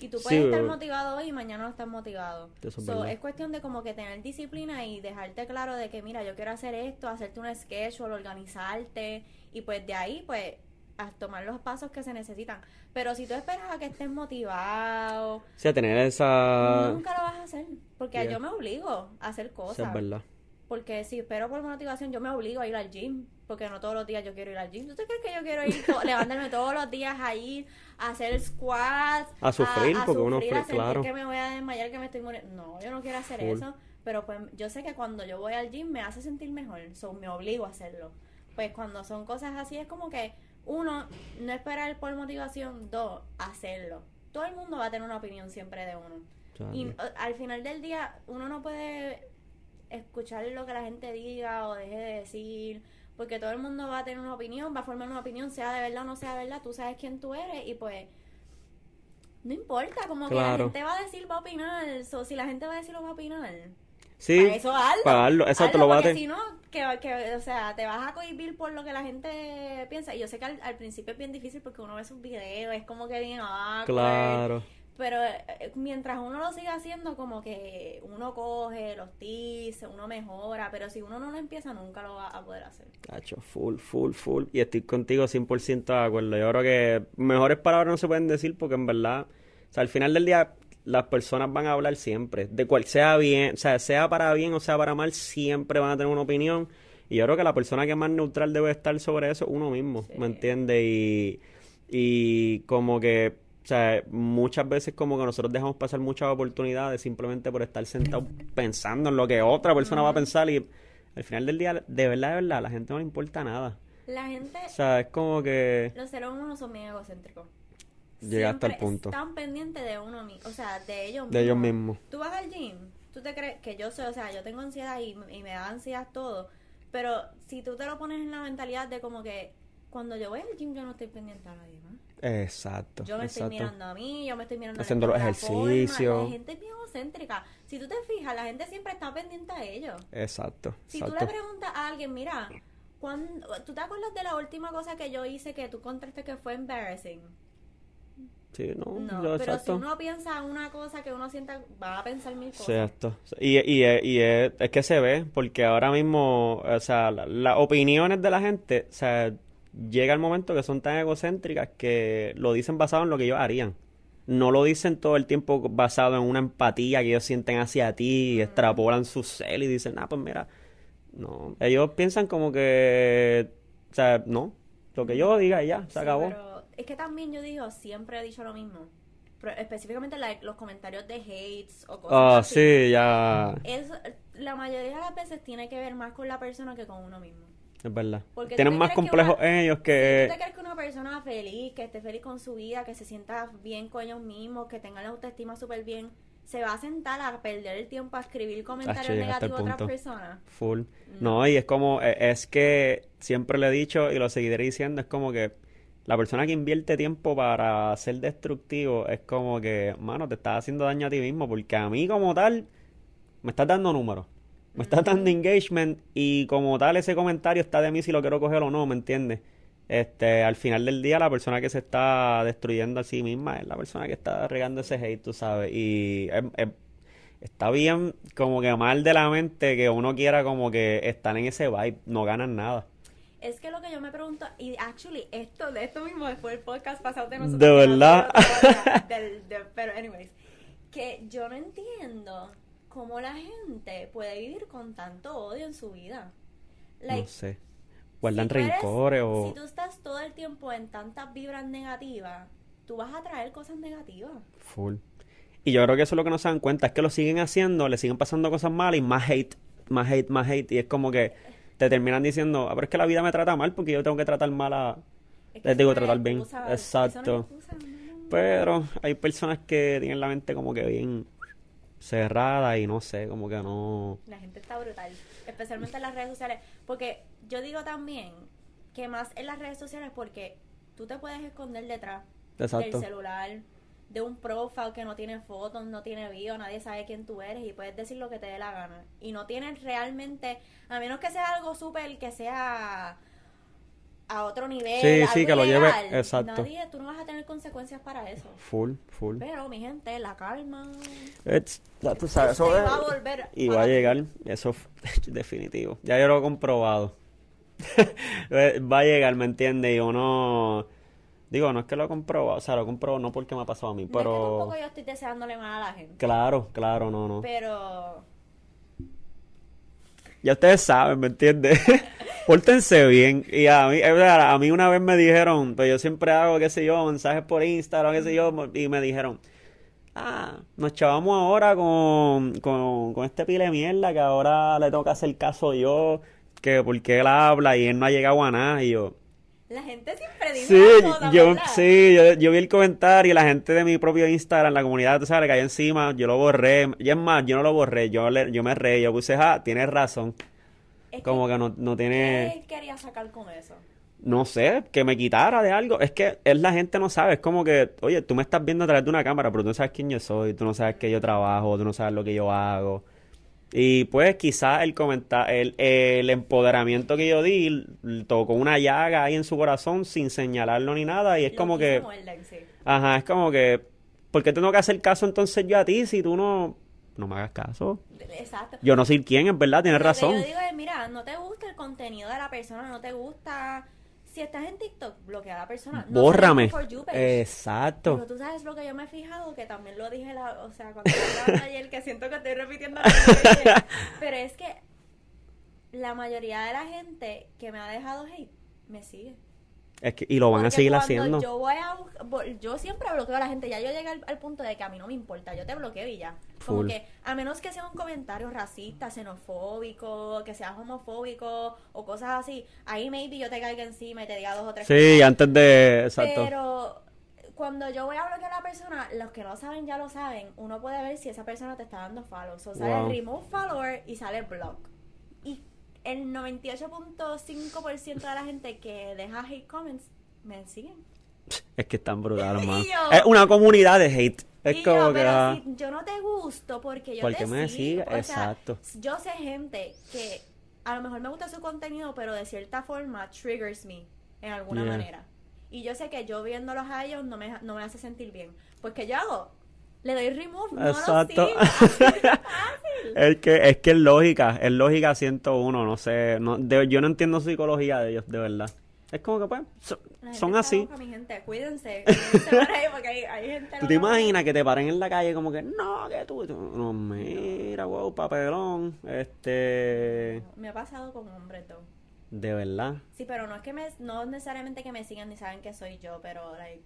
Y tú Sí, puedes estar motivado hoy y mañana no estás motivado. Eso es So, verdad. es cuestión de como que tener disciplina y dejarte claro de que, mira, yo quiero hacer esto, hacerte un schedule, organizarte y pues de ahí, pues, a tomar los pasos que se necesitan. Pero si tú esperas a que estés motivado, O sea, tener esa... nunca lo vas a hacer. Porque Yeah. yo me obligo a hacer cosas. es verdad. Porque si espero por motivación, yo me obligo a ir al gym. Porque no todos los días yo quiero ir al gym. ¿Tú te crees que yo quiero ir, to- levantarme todos los días a ir a hacer squats? A sufrir, porque uno fue- a claro. que me voy a desmayar, que me estoy muriendo. No, yo no quiero hacer Full. eso. Pero pues yo sé que cuando yo voy al gym me hace sentir mejor. So me obligo a hacerlo. Pues cuando son cosas así es como que, uno, no esperar por motivación. Dos, hacerlo. Todo el mundo va a tener una opinión siempre de uno. Y al final del día, uno no puede escuchar lo que la gente diga o deje de decir, porque todo el mundo va a tener una opinión, va a formar una opinión, sea de verdad o no sea de verdad, tú sabes quién tú eres y pues no importa, como que la gente va a decir, va a opinar, so, si la gente va a decir, lo va a opinar. Sí, Para eso hazlo. para hazlo, exacto, Hazlo, lo va a porque te- si no, que, que, o sea, te vas a cohibir por lo que la gente piensa. Y yo sé que al, al principio es bien difícil porque uno ve sus videos, es como que bien awkward. Claro. Pero eh, mientras uno lo siga haciendo, como que uno coge los tips, uno mejora, pero si uno no lo empieza, nunca lo va a poder hacer. Tacho, full, full, full. Y estoy contigo 100% de acuerdo. Yo creo que mejores palabras no se pueden decir porque en verdad, o sea, al final del día las personas van a hablar siempre. De cual sea bien, o sea, sea para bien o sea para mal, siempre van a tener una opinión. Y yo creo que la persona que más neutral debe estar sobre eso es uno mismo, Sí. ¿me entiendes? Y, y como que, o sea, muchas veces como que nosotros dejamos pasar muchas oportunidades simplemente por estar sentados pensando en lo que otra persona va a pensar y al final del día, de verdad, de verdad, a la gente no le importa nada. La gente, O sea, es como que los seres humanos son bien egocéntricos. Llegaste al Siempre punto. Están pendientes de uno mismo, o sea, de ellos mismos. de ellos mismos. Tú vas al gym, tú te crees que yo soy, o sea, yo tengo ansiedad y, y me da ansiedad todo, pero si tú te lo pones en la mentalidad de como que cuando yo voy al gym yo no estoy pendiente a nadie más. Exacto, Yo me estoy exacto. mirando a mí, yo me estoy mirando a Haciendo los ejercicios. La gente es bien egocéntrica. Si tú te fijas, la gente siempre está pendiente a ellos. Exacto, Si tú le exacto. preguntas a alguien, mira, ¿cuándo- ¿tú te acuerdas de la última cosa que yo hice que tú contaste que fue embarrassing? Sí, no, pero si uno piensa una cosa que uno sienta, va a pensar mil cosas. Exacto. Y, y, y es, es que se ve, porque ahora mismo, o sea, la- las opiniones de la gente, o sea, llega el momento que son tan egocéntricas que lo dicen basado en lo que ellos harían. No lo dicen todo el tiempo basado en una empatía que ellos sienten hacia ti y extrapolan su cel y dicen, ah, pues mira, no. Ellos piensan como que, o sea, no, lo que yo diga ya, se Sí, acabó. pero es que también yo digo, siempre he dicho lo mismo. Pero específicamente like, los comentarios de hates o cosas Ah, así. sí, ya, Es, la mayoría de las veces tiene que ver más con la persona que con uno mismo. es verdad. Porque Tienen más complejos una- ellos que... tú te crees que una persona feliz, que esté feliz con su vida, que se sienta bien con ellos mismos, que tenga la autoestima súper bien, se va a sentar a perder el tiempo a escribir comentarios negativos a otras personas. Full. No, y es como, e- es que siempre le he dicho y lo seguiré diciendo, es como que la persona que invierte tiempo para ser destructivo es como que, mano, te estás haciendo daño a ti mismo, porque a mí como tal me estás dando números, me estás dando engagement y como tal ese comentario está de mí si lo quiero coger o no, ¿me entiendes? Este, al final del día la persona que se está destruyendo a sí misma es la persona que está regando ese hate, tú sabes, y es- es- está bien como que mal de la mente que uno quiera como que estar en ese vibe, no ganan nada. Es que lo que yo me pregunto, y actually, esto de esto mismo fue el podcast pasado de nosotros. ¿De verdad? del- de- pero, anyways, que yo no entiendo cómo la gente puede vivir con tanto odio en su vida. Like, no sé. Guardan si rencores o... Si tú estás todo el tiempo en tantas vibras negativas, tú vas a traer cosas negativas. Full. Y yo creo que eso es lo que no se dan cuenta, es que lo siguen haciendo, le siguen pasando cosas malas y más hate, más hate, más hate. Y es como que te terminan diciendo, ah, pero es que la vida me trata mal porque yo tengo que tratar mal a... Es que Les digo, tratar bien. excusa, Exacto. excusa, no. Pero hay personas que tienen la mente como que bien cerrada y no sé, como que no... La gente está brutal, especialmente en las redes sociales. Porque yo digo también que más en las redes sociales porque tú te puedes esconder detrás Exacto. del celular, de un profile que no tiene fotos, no tiene bio, nadie sabe quién tú eres y puedes decir lo que te dé la gana. Y no tienes realmente, a menos que sea algo súper que sea a otro nivel. Sí, sí, algo que lo lleve- exacto. Nadie, tú no vas a tener consecuencias para eso. Full, full. Pero, mi gente, la calma. It's- ya tú sabes, eso es- va a volver Y va a llegar, eso f- definitivo. Ya yo lo he comprobado. va a llegar, ¿me entiendes? Y uno... Digo, no es que lo he comprobado, o sea, lo he comprobado no porque me ha pasado a mí, No es que pero... tampoco yo estoy deseándole mal a la gente. Claro, claro, no, no. Pero Ya ustedes saben, ¿me entiendes? Pórtense bien. Y a mí, a mí una vez me dijeron, pues yo siempre hago, qué sé yo, mensajes por Instagram, qué sé yo, y me dijeron, ah, nos chavamos ahora con, con, con este pile de mierda que ahora le toca hacer caso yo, que porque él habla y él no ha llegado a nada, y yo... la gente siempre dice Sí, yo, ¿verdad? sí, yo, yo vi el comentario y la gente de mi propio Instagram, la comunidad, tú sabes, le cayó encima, yo lo borré, y es más, yo no lo borré, yo, le, yo me reí, yo puse, ah, tienes razón, Es como que no, no tiene... ¿Qué quería sacar con eso? No sé, que me quitara de algo. Es que es la gente no sabe, es como que, oye, tú me estás viendo a través de una cámara, pero tú no sabes quién yo soy, tú no sabes que yo trabajo, tú no sabes lo que yo hago. Y pues quizás el el, el empoderamiento que yo di tocó una llaga ahí en su corazón sin señalarlo ni nada y es Lo como que, muerden, sí. ajá, es como que, ¿por qué tengo que hacer caso entonces yo a ti si tú no, no me hagas caso? Exacto. Yo no soy quién, es verdad, tienes Lo que razón. Yo digo es, mira, no te gusta el contenido de la persona, no te gusta... Si estás en TikTok, bloquea a la persona. No Bórrame. Exacto. Pero tú sabes lo que yo me he fijado, que también lo dije, la, o sea, cuando hablando ayer, que siento que estoy repitiendo lo que dije, pero es que la mayoría de la gente que me ha dejado hate, me sigue. Es que, y lo van a seguir haciendo. Yo voy a yo siempre bloqueo a la gente, ya yo llegué al, al punto de que a mí no me importa, yo te bloqueo y ya. Como Full. que a menos que sea un comentario racista, xenofóbico, que seas homofóbico o cosas así, ahí maybe yo te caiga encima y te diga dos o tres Sí, antes de... Exacto. pero cuando yo voy a bloquear a la persona, los que no saben ya lo saben, uno puede ver si esa persona te está dando follow. O sale Wow. remove follower y sale block. Y el 98.5% de la gente que deja hate comments me siguen. Es que están brutales, yo- Es una comunidad de hate. Es y como yo, que... pero ah, si yo no te gusto porque yo Porque te me sigo. sigue, o sea, exacto. yo sé gente que a lo mejor me gusta su contenido, pero de cierta forma triggers me en alguna Yeah. manera. Y yo sé que yo viéndolos a ellos no me, no me hace sentir bien. Pues que yo hago, le doy remove, no Exacto. lo sigo. De fácil. Es que, es que es lógica, es lógica 101, no sé, no, de- yo no entiendo psicología de ellos, de verdad. Es como que pues, so- son así. loca, mi gente, cuídense. cuídense por ahí porque hay, hay gente ¿Tú te imaginas que te paren en la calle como que, no, que tú, tú- no, mira, wow, papelón, este, Me ha pasado con hombres todo. de verdad, Sí, pero no es que me, no necesariamente que me sigan ni saben que soy yo, pero like,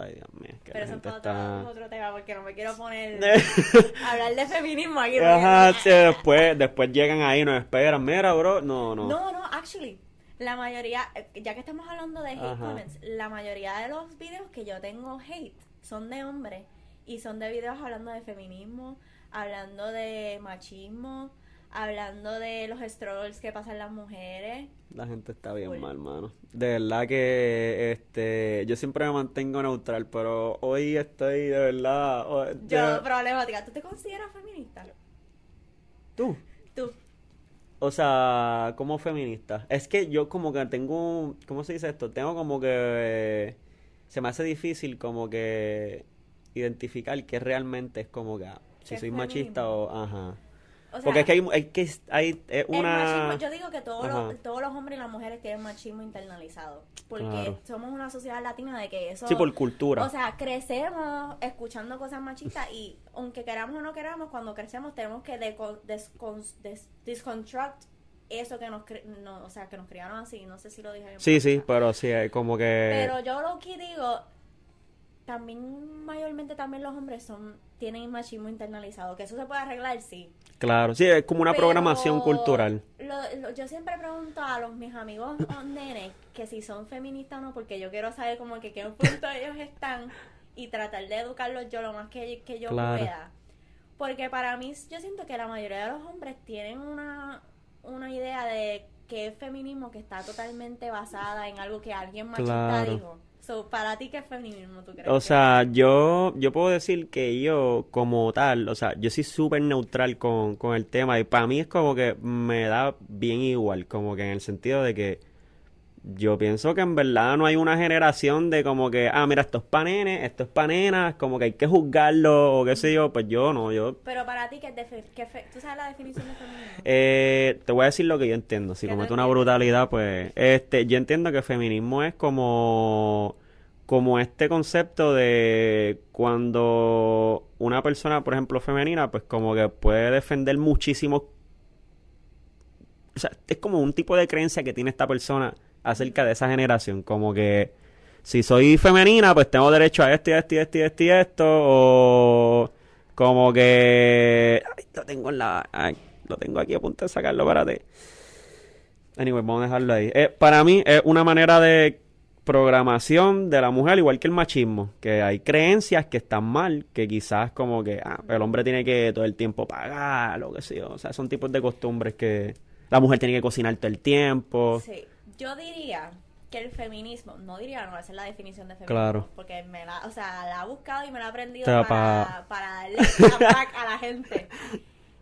ay Dios mío, que pero eso es para está... otro tema porque no me quiero poner hablar de feminismo aquí. Ajá, sí, después, después llegan ahí y nos esperan, mira, bro, no, no. No, no, actually, la mayoría, eh, ya que estamos hablando de hate Ajá. comments, la mayoría de los videos que yo tengo hate son de hombres y son de videos hablando de feminismo, hablando de machismo, hablando de los struggles que pasan las mujeres. La gente está bien mal, mano. De verdad que este yo siempre me mantengo neutral, pero hoy estoy de verdad. de- Yo, problemática, ¿tú te consideras feminista? tú. Tú. O sea, como feminista. Es que yo como que tengo, ¿cómo se dice esto? Tengo como que eh, se me hace difícil como que identificar qué realmente es como que ah, si ¿Qué soy machista o ajá. O sea, Porque es que hay, hay que hay eh, una machismo, yo digo que todos los, todos los hombres y las mujeres tienen machismo internalizado. Porque Claro. somos una sociedad latina de que eso. sí por cultura. O sea, crecemos escuchando cosas machistas y aunque queramos o no queramos, cuando crecemos tenemos que deco- descon- des- disconstruct eso que nos, cre- no, o sea, que nos criaron así. No sé si lo dije sí, sí, pero sí como que Pero yo lo que digo, también mayormente también los hombres son tienen machismo internalizado, que eso se puede arreglar, sí. Claro, sí, es como una Pero programación cultural. lo- lo- yo siempre pregunto a los mis amigos nenes que si son feministas o no, porque yo quiero saber como que qué punto ellos están y tratar de educarlos yo lo más que, que yo Claro. pueda. Porque para mí yo siento que la mayoría de los hombres tienen una, una idea de que es feminismo que está totalmente basada en algo que alguien machista Claro. dijo. So, para ti, ¿qué es feminismo, tú crees? O sea, yo, yo puedo decir que yo como tal, o sea, yo soy súper neutral con, con el tema y para mí es como que me da bien igual, como que en el sentido de que yo pienso que en verdad no hay una generación de como que, ah, mira, esto es pa' nenes, esto es pa' nenas, como que hay que juzgarlo o qué sé yo, pues yo no, yo... Pero para ti, ¿qué es qué ¿tú sabes la definición de feminismo? Eh, te voy a decir lo que yo entiendo, si ¿Qué tú cometo una brutalidad, pues, este, yo entiendo que feminismo es como, como este concepto de cuando una persona, por ejemplo, femenina, pues como que puede defender muchísimos o sea, es como un tipo de creencia que tiene esta persona acerca de esa generación, como que si soy femenina, pues tengo derecho a esto y esto y esto y esto y esto, o como que lo tengo en la lo tengo aquí a punto de sacarlo, párate. Anyway, vamos a dejarlo ahí. Eh, para mí es una manera de programación de la mujer, igual que el machismo, que hay creencias que están mal, que quizás como que ah, el hombre tiene que todo el tiempo pagar, lo que sea, o sea, son tipos de costumbres que la mujer tiene que cocinar todo el tiempo. Sí, yo diría que el feminismo, no diría, no, esa es la definición de feminismo, Claro. porque me la, o sea, la he buscado y me la he aprendido Te la para, para darle feedback a la gente.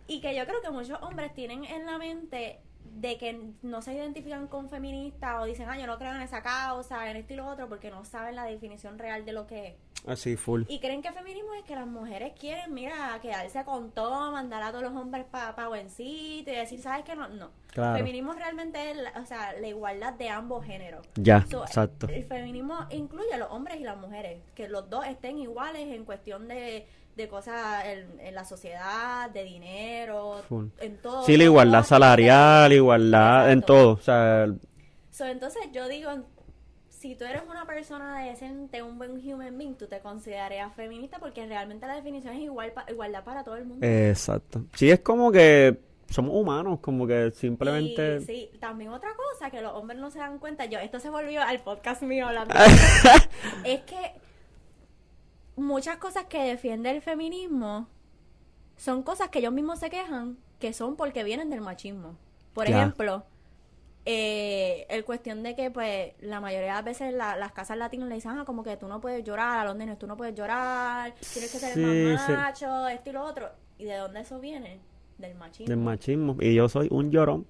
Y que yo creo que muchos hombres tienen en la mente de que no se identifican con feministas o dicen, ah, yo no creo en esa causa, en esto y lo otro, porque no saben la definición real de lo que es. Así, full. Y creen que feminismo es que las mujeres quieren, mira, quedarse con todo, mandar a todos los hombres para pa buencito y decir, ¿sabes qué? No, no. Claro. Feminismo realmente es, la- o sea, la igualdad de ambos géneros. Ya, So, exacto. El feminismo incluye a los hombres y las mujeres, que los dos estén iguales en cuestión de, de cosas en, en la sociedad, de dinero, Full. en todo. Sí, la igualdad salarial, igualdad en todo, o sea, So, entonces yo digo, si tú eres una persona decente, un buen human being, tú te considerarías feminista porque realmente la definición es igual pa- igualdad para todo el mundo. exacto. Sí, es como que somos humanos, como que simplemente... Y sí, también otra cosa que los hombres no se dan cuenta, yo, esto se volvió al podcast mío hablando, es que muchas cosas que defiende el feminismo son cosas que ellos mismos se quejan que son porque vienen del machismo. Por ejemplo, eh, el cuestión de que pues la mayoría de las veces la- las casas latinas le dicen, ah, como que tú no puedes llorar, a los nenes tú no puedes llorar, tienes que ser Sí, más macho, esto y lo otro. ¿Y de dónde eso viene? Del machismo. Del machismo. Y yo soy un llorón.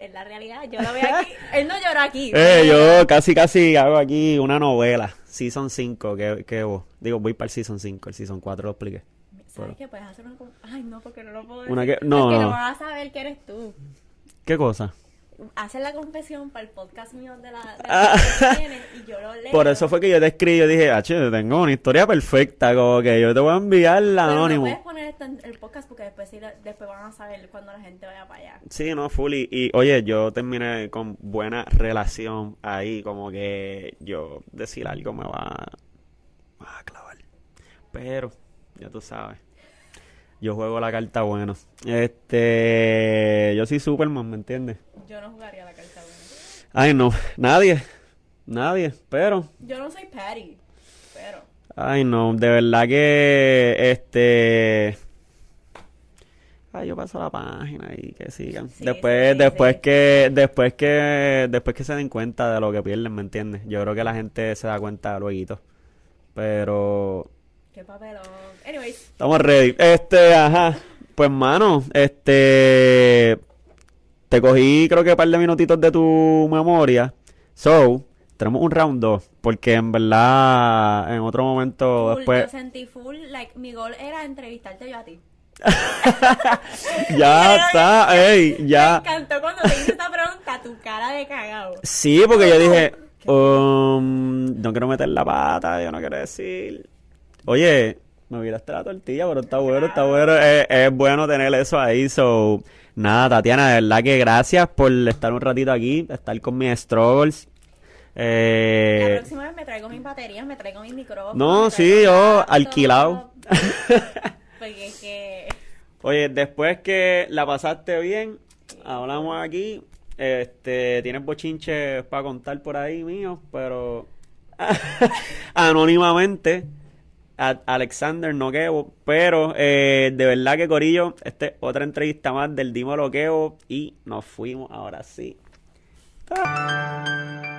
Es la realidad, yo lo veo aquí. Él no llora aquí. Eh, yo casi casi hago aquí una novela. Season 5, que, que vos. Digo, voy para el Season 5, el Season 4 lo expliqué. ¿Sabes qué? Puedes hacer una... Ay, no, porque no lo puedo decir. Una que- no, Porque no. no vas a saber que eres tú. ¿Qué cosa? Haces la confesión para el podcast mío de la... De Ah. que viene y yo lo leo. Por eso fue que yo te escribí, yo dije, ah, che, tengo una historia perfecta, como que yo te voy a enviar la Pero anónimo. no puedes poner esto en el podcast porque después, sí después van a saber cuando la gente vaya para allá. Sí, no, full. Y, oye, yo terminé con buena relación ahí, como que yo decir algo me va, me va a clavar. Pero, ya tú sabes, yo juego la carta buena. Este, yo soy Superman, ¿me entiendes? Yo no jugaría la carta buena. Ay, no, nadie, nadie, pero, Yo no soy Patty, pero... ay, no, de verdad que, este... Ay, yo paso la página y que sigan. Sí, después, sí, después sí. que, después que, después que se den cuenta de lo que pierden, ¿me entiendes? Yo creo que la gente se da cuenta luego. Pero Qué papelón. Anyways, estamos ready. Este, ajá. Pues mano, este te cogí creo que un par de minutitos de tu memoria. So, tenemos un round 2. Porque en verdad, en otro momento full, después. yo sentí full, like, mi gol era entrevistarte yo a ti. Ya está, ey, Me ya. encantó cuando te hice esta pregunta, tu cara de cagado. Sí, porque yo dije, um, no quiero meter la pata, yo no quiero decir. Oye, me viraste la tortilla, pero está bueno, está bueno. Es, es bueno tener eso ahí. So, nada, Tatiana, de verdad que gracias por estar un ratito aquí, estar con mis struggles. La Eh, próxima vez me traigo mis baterías, me traigo mis micrófonos. No, sí, yo, alquilado. Porque es que... oye, después que la pasaste bien, hablamos aquí. Este, tienes bochinches para contar por ahí mío, pero anónimamente. Alexander Noquevo, pero eh, de verdad que Corillo, esta es otra entrevista más del Dimo Loqueo y nos fuimos ahora sí. Ah.